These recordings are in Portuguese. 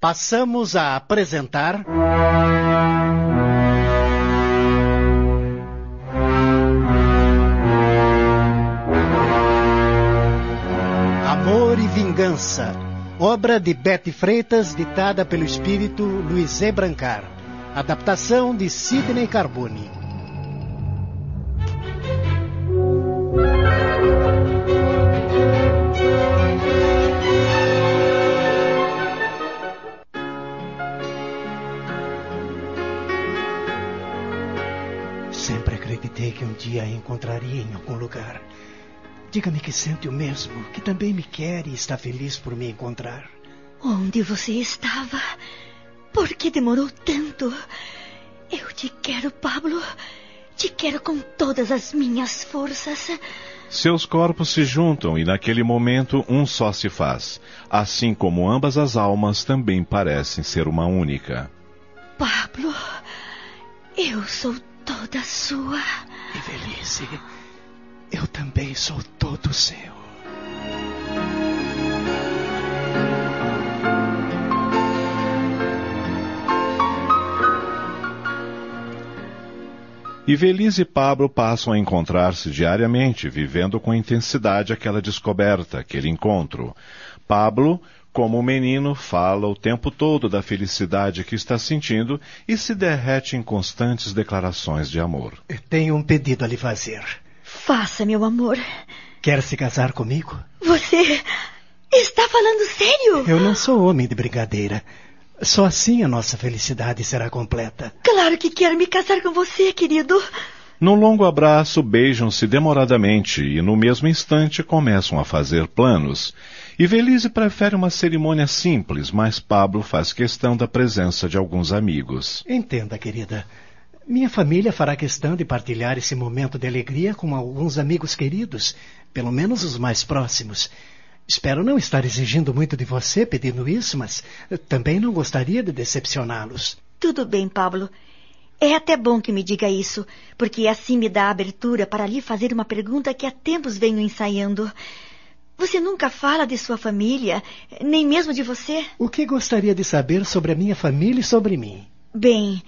Passamos a apresentar. Amor e Vingança, obra de Betty Freitas, ditada pelo espírito Luiz E. Brancar. Adaptação de Sidney Carbone. Acreditei que um dia a encontraria em algum lugar. Diga-me que sente o mesmo, que também me quer e está feliz por me encontrar. Onde você estava? Por que demorou tanto? Eu te quero, Pablo. Te quero com todas as minhas forças. Seus corpos se juntam e naquele momento um só se faz, assim como ambas as almas também parecem ser uma única. Pablo, eu sou toda sua. E Felice, eu também sou todo seu. E Feliz e Pablo passam a encontrar-se diariamente, vivendo com intensidade aquela descoberta, aquele encontro. Pablo, como menino, fala o tempo todo da felicidade que está sentindo e se derrete em constantes declarações de amor. Eu tenho um pedido a lhe fazer. Faça, meu amor. Quer se casar comigo? Você está falando sério? Eu não sou homem de brincadeira. Só assim a nossa felicidade será completa. Claro que quero me casar com você, querido. Num longo abraço, beijam-se demoradamente e no mesmo instante começam a fazer planos. E Velise prefere uma cerimônia simples, mas Pablo faz questão da presença de alguns amigos. Entenda, querida. Minha família fará questão de partilhar esse momento de alegria com alguns amigos queridos, pelo menos os mais próximos. Espero não estar exigindo muito de você pedindo isso, mas também não gostaria de decepcioná-los. Tudo bem, Pablo. É até bom que me diga isso, porque assim me dá abertura para lhe fazer uma pergunta que há tempos venho ensaiando. Você nunca fala de sua família, nem mesmo de você? O que gostaria de saber sobre a minha família e sobre mim? Bem,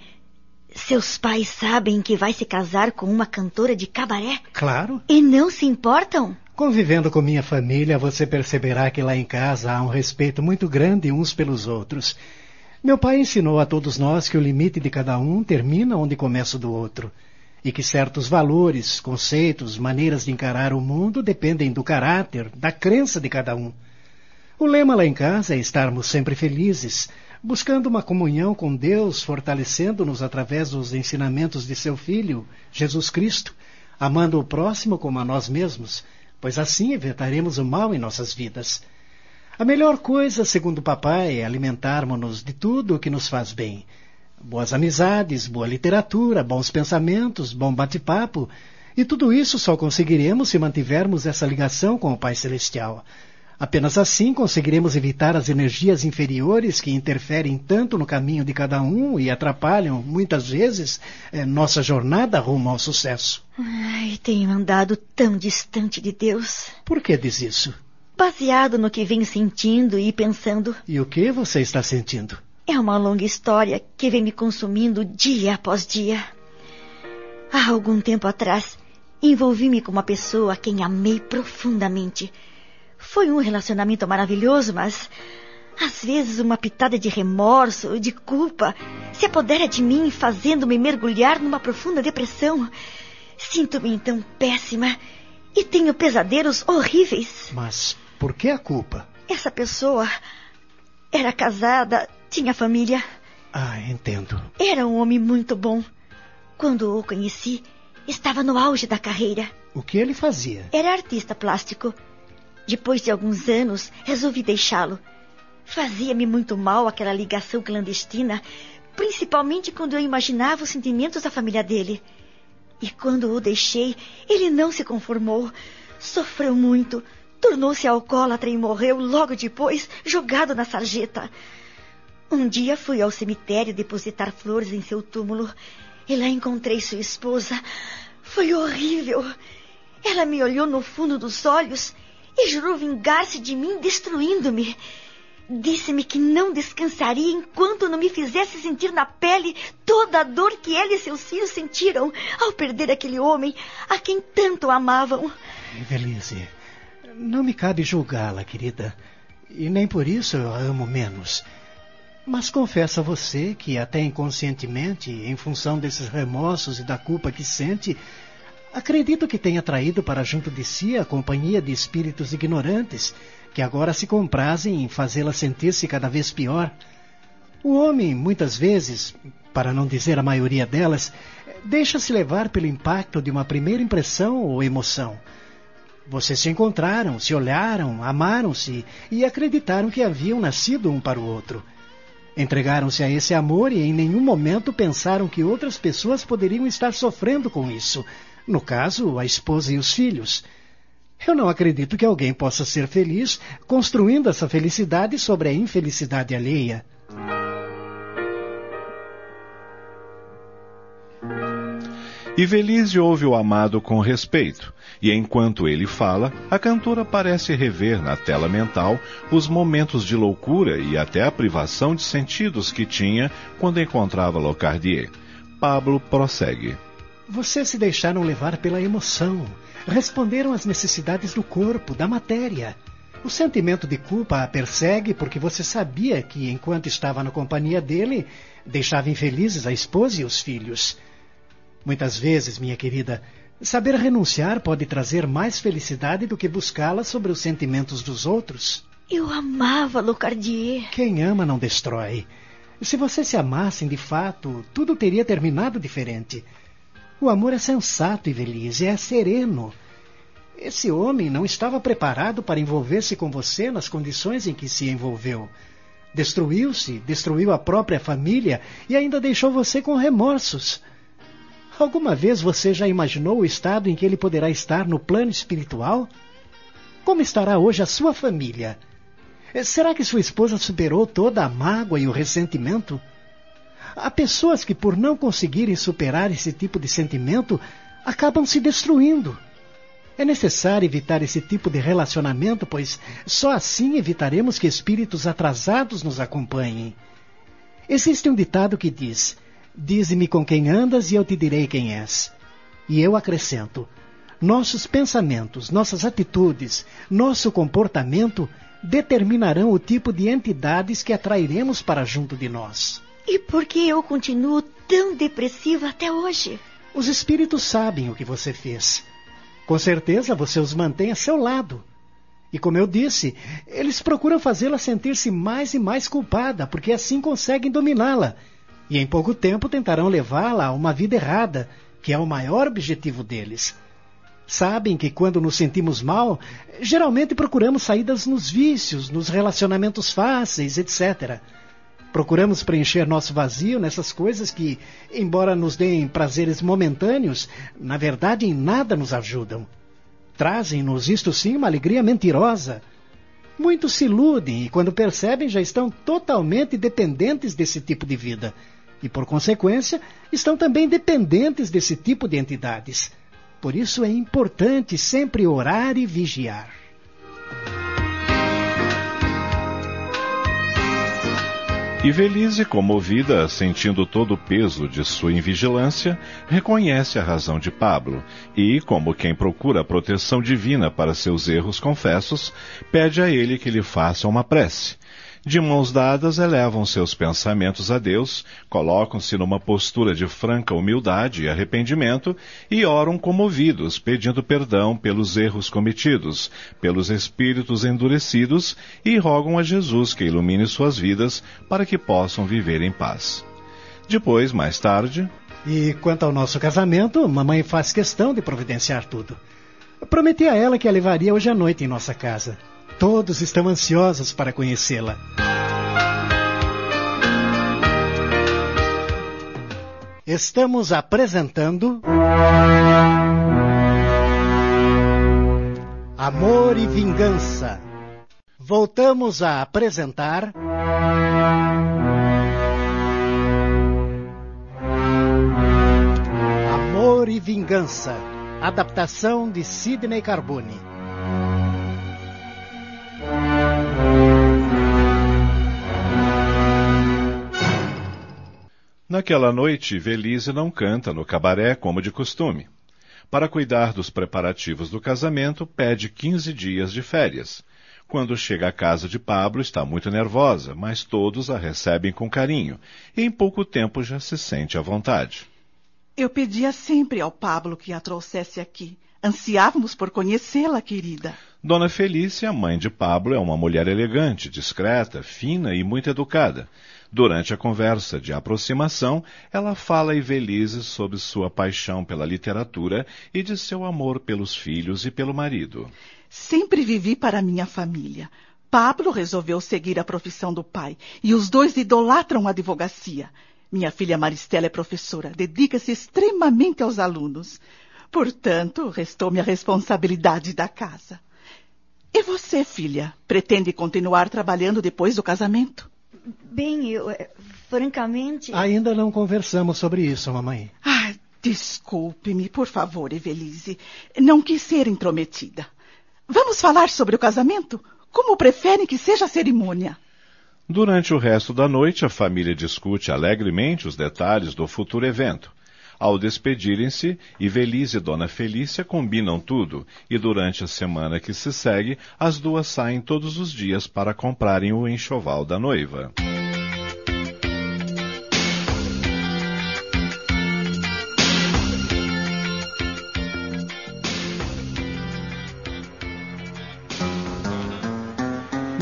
seus pais sabem que vai se casar com uma cantora de cabaré? Claro. E não se importam? Convivendo com minha família, você perceberá que lá em casa há um respeito muito grande uns pelos outros. Meu pai ensinou a todos nós que o limite de cada um termina onde começa o do outro, e que certos valores, conceitos, maneiras de encarar o mundo dependem do caráter, da crença de cada um. O lema lá em casa é estarmos sempre felizes, buscando uma comunhão com Deus, fortalecendo-nos através dos ensinamentos de seu Filho, Jesus Cristo, amando o próximo como a nós mesmos, pois assim evitaremos o mal em nossas vidas. A melhor coisa, segundo o papai, é alimentarmos-nos de tudo o que nos faz bem. Boas amizades, boa literatura, bons pensamentos, bom bate-papo, e tudo isso só conseguiremos se mantivermos essa ligação com o Pai Celestial. Apenas assim conseguiremos evitar as energias inferiores que interferem tanto no caminho de cada um e atrapalham, muitas vezes, eh, nossa jornada rumo ao sucesso. Ai, tenho andado tão distante de Deus. Por que diz isso? Baseado no que venho sentindo e pensando. E o que você está sentindo? É uma longa história que vem me consumindo dia após dia. Há algum tempo atrás, envolvi-me com uma pessoa a quem amei profundamente. Foi um relacionamento maravilhoso, mas às vezes uma pitada de remorso, de culpa, se apodera de mim, fazendo-me mergulhar numa profunda depressão. Sinto-me então péssima e tenho pesadelos horríveis. Mas por que a culpa? Essa pessoa era casada, tinha família. Ah, entendo. Era um homem muito bom. Quando o conheci, estava no auge da carreira. O que ele fazia? Era artista plástico. Depois de alguns anos, resolvi deixá-lo. Fazia-me muito mal aquela ligação clandestina, principalmente quando eu imaginava os sentimentos da família dele. E quando o deixei, ele não se conformou. Sofreu muito, tornou-se alcoólatra e morreu logo depois, jogado na sarjeta. Um dia fui ao cemitério depositar flores em seu túmulo e lá encontrei sua esposa. Foi horrível. Ela me olhou no fundo dos olhos e jurou vingar-se de mim, destruindo-me. Disse-me que não descansaria enquanto não me fizesse sentir na pele toda a dor que ela e seus filhos sentiram ao perder aquele homem a quem tanto amavam. Evelise, não me cabe julgá-la, querida. E nem por isso eu a amo menos. Mas confesso a você que, até inconscientemente, em função desses remorsos e da culpa que sente, acredito que tenha traído para junto de si a companhia de espíritos ignorantes que agora se comprazem em fazê-la sentir-se cada vez pior. O homem, muitas vezes, para não dizer a maioria delas, deixa-se levar pelo impacto de uma primeira impressão ou emoção. Vocês se encontraram, se olharam, amaram-se e acreditaram que haviam nascido um para o outro. Entregaram-se a esse amor e em nenhum momento pensaram que outras pessoas poderiam estar sofrendo com isso. No caso, a esposa e os filhos. Eu não acredito que alguém possa ser feliz construindo essa felicidade sobre a infelicidade alheia. E Velise ouve o amado com respeito, e enquanto ele fala, a cantora parece rever na tela mental os momentos de loucura e até a privação de sentidos que tinha quando encontrava Locardier. Pablo prossegue. Vocês se deixaram levar pela emoção, responderam às necessidades do corpo, da matéria. O sentimento de culpa a persegue porque você sabia que, enquanto estava na companhia dele, deixava infelizes a esposa e os filhos. Muitas vezes, minha querida, saber renunciar pode trazer mais felicidade do que buscá-la sobre os sentimentos dos outros. Eu amava Locardier. Quem ama não destrói. Se vocês se amassem de fato, tudo teria terminado diferente. O amor é sensato e feliz, é sereno. Esse homem não estava preparado para envolver-se com você nas condições em que se envolveu. Destruiu-se, destruiu a própria família e ainda deixou você com remorsos. Alguma vez você já imaginou o estado em que ele poderá estar no plano espiritual? Como estará hoje a sua família? Será que sua esposa superou toda a mágoa e o ressentimento? Há pessoas que, por não conseguirem superar esse tipo de sentimento, acabam se destruindo. É necessário evitar esse tipo de relacionamento, pois só assim evitaremos que espíritos atrasados nos acompanhem. Existe um ditado que diz: Dize-me com quem andas e eu te direi quem és. E eu acrescento: nossos pensamentos, nossas atitudes, nosso comportamento determinarão o tipo de entidades que atrairemos para junto de nós. E por que eu continuo tão depressiva até hoje? Os espíritos sabem o que você fez. Com certeza você os mantém a seu lado. E como eu disse, eles procuram fazê-la sentir-se mais e mais culpada, porque assim conseguem dominá-la. E em pouco tempo tentarão levá-la a uma vida errada, que é o maior objetivo deles. Sabem que quando nos sentimos mal, geralmente procuramos saídas nos vícios, nos relacionamentos fáceis, etc. Procuramos preencher nosso vazio nessas coisas que, embora nos deem prazeres momentâneos, na verdade em nada nos ajudam. Trazem-nos, isto sim, uma alegria mentirosa. Muitos se iludem e, quando percebem, já estão totalmente dependentes desse tipo de vida. E, por consequência, estão também dependentes desse tipo de entidades. Por isso é importante sempre orar e vigiar. E Velise, comovida, sentindo todo o peso de sua invigilância, reconhece a razão de Pablo e, como quem procura proteção divina para seus erros confessos, pede a ele que lhe faça uma prece. De mãos dadas, elevam seus pensamentos a Deus, colocam-se numa postura de franca humildade e arrependimento e oram comovidos, pedindo perdão pelos erros cometidos, pelos espíritos endurecidos e rogam a Jesus que ilumine suas vidas para que possam viver em paz. Depois, mais tarde. E quanto ao nosso casamento, mamãe faz questão de providenciar tudo. Prometi a ela que a levaria hoje à noite em nossa casa. Todos estão ansiosos para conhecê-la. Estamos apresentando. Amor e Vingança. Voltamos a apresentar. Amor e Vingança. Adaptação de Sidney Carbone. Naquela noite, Velise não canta no cabaré como de costume. Para cuidar dos preparativos do casamento, pede 15 dias de férias. Quando chega à casa de Pablo, está muito nervosa, mas todos a recebem com carinho, e em pouco tempo já se sente à vontade. Eu pedia sempre ao Pablo que a trouxesse aqui. Ansiávamos por conhecê-la, querida. Dona Felícia, mãe de Pablo, é uma mulher elegante, discreta, fina e muito educada. Durante a conversa de aproximação, ela fala Ivelise sobre sua paixão pela literatura e de seu amor pelos filhos e pelo marido. Sempre vivi para minha família. Pablo resolveu seguir a profissão do pai e os dois idolatram a advocacia. Minha filha Maristela é professora, dedica-se extremamente aos alunos. Portanto, restou-me a responsabilidade da casa. E você, filha, pretende continuar trabalhando depois do casamento? Bem, eu, eh, francamente. Ainda não conversamos sobre isso, mamãe. Ah, desculpe-me, por favor, Evelise. Não quis ser intrometida. Vamos falar sobre o casamento? Como preferem que seja a cerimônia? Durante o resto da noite, a família discute alegremente os detalhes do futuro evento. Ao despedirem-se, Ivelise e Dona Felícia combinam tudo e durante a semana que se segue, as duas saem todos os dias para comprarem o enxoval da noiva.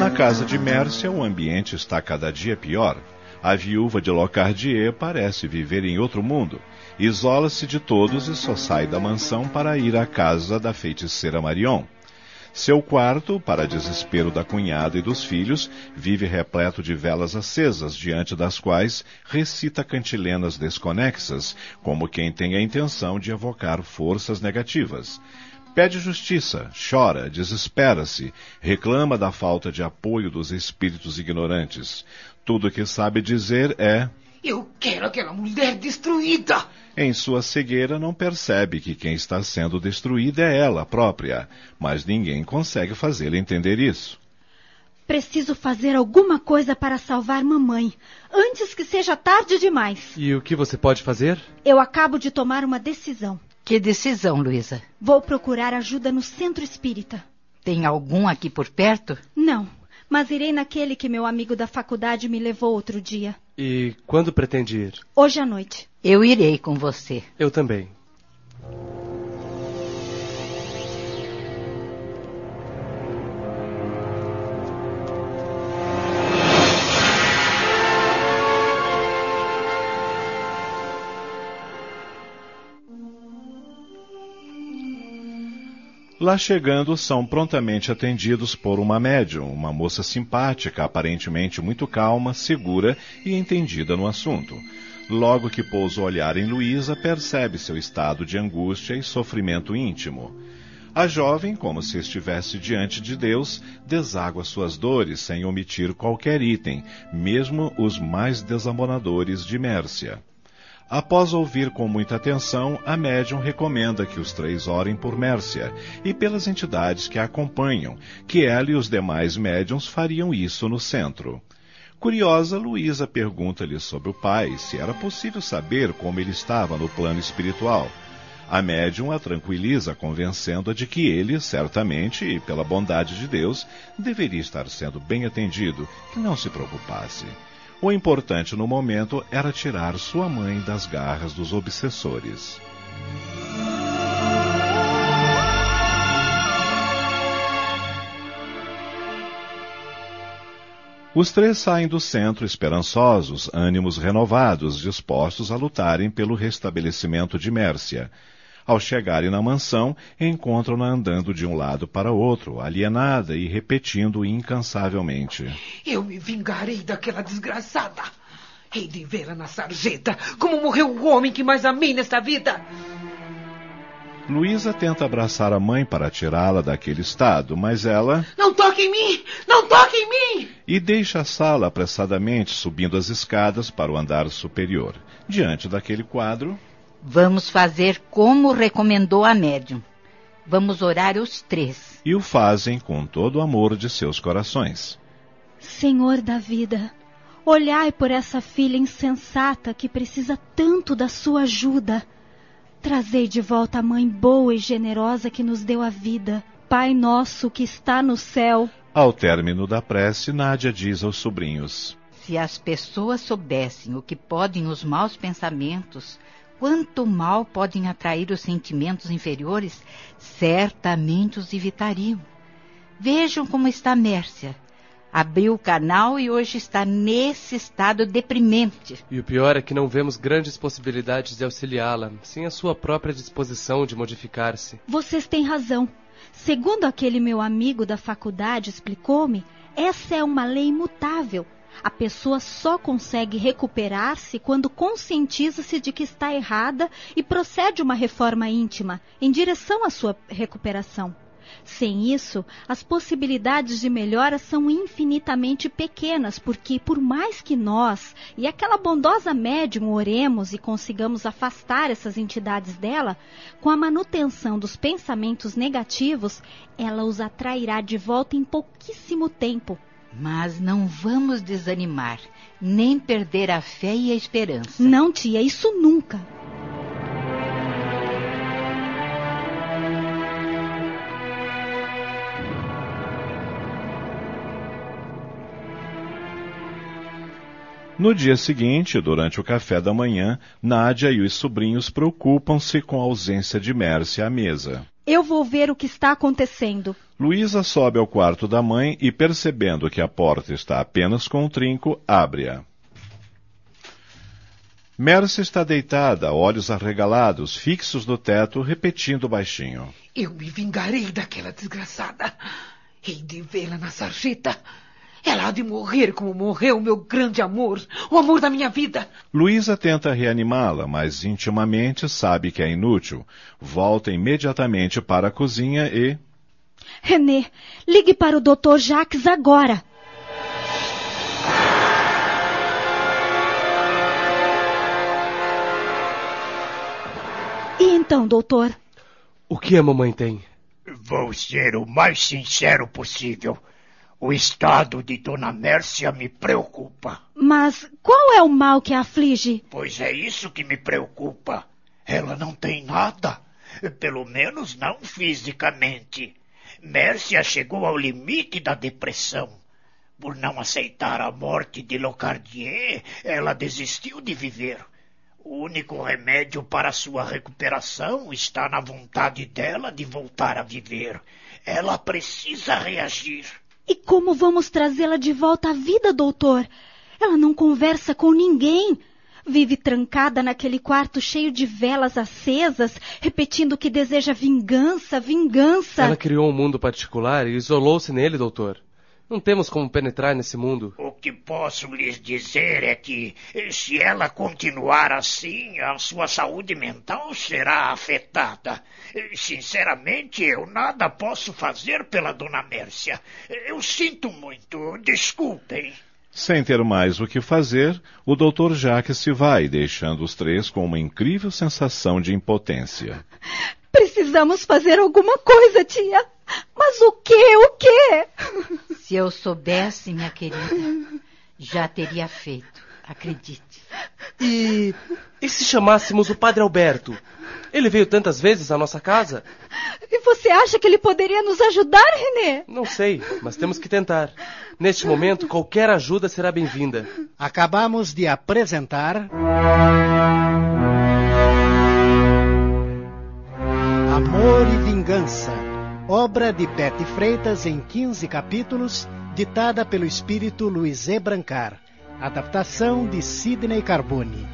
Na casa de Mércia, o ambiente está cada dia pior. A viúva de Locardier parece viver em outro mundo. Isola-se de todos e só sai da mansão para ir à casa da feiticeira Marion. Seu quarto, para desespero da cunhada e dos filhos, vive repleto de velas acesas, diante das quais recita cantilenas desconexas, como quem tem a intenção de evocar forças negativas. Pede justiça, chora, desespera-se, reclama da falta de apoio dos espíritos ignorantes. Tudo o que sabe dizer é: Eu quero aquela mulher destruída! Em sua cegueira, não percebe que quem está sendo destruída é ela própria, mas ninguém consegue fazê-la entender isso. Preciso fazer alguma coisa para salvar mamãe, antes que seja tarde demais. E o que você pode fazer? Eu acabo de tomar uma decisão. Que decisão, Luísa? Vou procurar ajuda no centro espírita. Tem algum aqui por perto? Não, mas irei naquele que meu amigo da faculdade me levou outro dia. E quando pretende ir? Hoje à noite. Eu irei com você. Eu também. Lá chegando, são prontamente atendidos por uma médium, uma moça simpática, aparentemente muito calma, segura e entendida no assunto. Logo que pousa o olhar em Luísa, percebe seu estado de angústia e sofrimento íntimo. A jovem, como se estivesse diante de Deus, deságua suas dores sem omitir qualquer item, mesmo os mais desamonadores de Mércia. Após ouvir com muita atenção, a médium recomenda que os três orem por Mércia e pelas entidades que a acompanham, que ela e os demais médiums fariam isso no centro. Curiosa, Luísa pergunta-lhe sobre o pai, se era possível saber como ele estava no plano espiritual. A médium a tranquiliza, convencendo-a de que ele, certamente, e pela bondade de Deus, deveria estar sendo bem atendido, que não se preocupasse. O importante no momento era tirar sua mãe das garras dos obsessores. Os três saem do centro esperançosos, ânimos renovados, dispostos a lutarem pelo restabelecimento de Mércia. Ao chegarem na mansão, encontram-na andando de um lado para outro, alienada e repetindo incansavelmente: Eu me vingarei daquela desgraçada. Hei de vê-la na sarjeta, como morreu o homem que mais amei nesta vida. Luísa tenta abraçar a mãe para tirá-la daquele estado, mas ela. Não toque em mim! Não toque em mim! E deixa a sala apressadamente, subindo as escadas para o andar superior. Diante daquele quadro. Vamos fazer como recomendou a médium. Vamos orar os três. E o fazem com todo o amor de seus corações. Senhor da vida, Olhai por essa filha insensata que precisa tanto da sua ajuda. Trazei de volta a mãe boa e generosa que nos deu a vida. Pai nosso que está no céu. Ao término da prece, Nádia diz aos sobrinhos: Se as pessoas soubessem o que podem os maus pensamentos, quanto mal podem atrair os sentimentos inferiores, certamente os evitariam. Vejam como está Mércia. Abriu o canal e hoje está nesse estado deprimente. E o pior é que não vemos grandes possibilidades de auxiliá-la, sem a sua própria disposição de modificar-se. Vocês têm razão. Segundo aquele meu amigo da faculdade explicou-me, essa é uma lei imutável. A pessoa só consegue recuperar-se quando conscientiza-se de que está errada e procede uma reforma íntima em direção à sua recuperação. Sem isso, as possibilidades de melhora são infinitamente pequenas, porque por mais que nós e aquela bondosa médium oremos e consigamos afastar essas entidades dela, com a manutenção dos pensamentos negativos, ela os atrairá de volta em pouquíssimo tempo. Mas não vamos desanimar, nem perder a fé e a esperança. Não, tia, isso nunca. No dia seguinte, durante o café da manhã, Nádia e os sobrinhos preocupam-se com a ausência de Mércia à mesa. Eu vou ver o que está acontecendo. Luísa sobe ao quarto da mãe e, percebendo que a porta está apenas com um trinco, abre-a. Mércia está deitada, olhos arregalados, fixos no teto, repetindo baixinho. Eu me vingarei daquela desgraçada. Hei de vê-la na sarjeta. Ela há de morrer como morreu o meu grande amor, o amor da minha vida. Luísa tenta reanimá-la, mas intimamente sabe que é inútil. Volta imediatamente para a cozinha e. René, ligue para o Dr. Jacques agora. E então, doutor? O que a mamãe tem? Vou ser o mais sincero possível. O estado de Dona Mércia me preocupa. Mas qual é o mal que a aflige? Pois é isso que me preocupa. Ela não tem nada. Pelo menos não fisicamente. Mércia chegou ao limite da depressão. Por não aceitar a morte de Locardier, ela desistiu de viver. O único remédio para sua recuperação está na vontade dela de voltar a viver. Ela precisa reagir. E como vamos trazê-la de volta à vida, doutor? Ela não conversa com ninguém. Vive trancada naquele quarto cheio de velas acesas, repetindo que deseja vingança, vingança. Ela criou um mundo particular e isolou-se nele, doutor. Não temos como penetrar nesse mundo. O que posso lhes dizer é que, se ela continuar assim, a sua saúde mental será afetada. Sinceramente, eu nada posso fazer pela dona Mércia. Eu sinto muito, desculpem. Sem ter mais o que fazer, o Dr. Jacques se vai, deixando os três com uma incrível sensação de impotência. Precisamos fazer alguma coisa, tia. Mas o que? O que? Se eu soubesse, minha querida, já teria feito. Acredite. E. E se chamássemos o Padre Alberto? Ele veio tantas vezes à nossa casa? E você acha que ele poderia nos ajudar, René? Não sei, mas temos que tentar. Neste momento, qualquer ajuda será bem-vinda. Acabamos de apresentar. Vingança, obra de Pete Freitas em 15 capítulos, ditada pelo espírito Luiz E. Brancar. Adaptação de Sidney Carbone.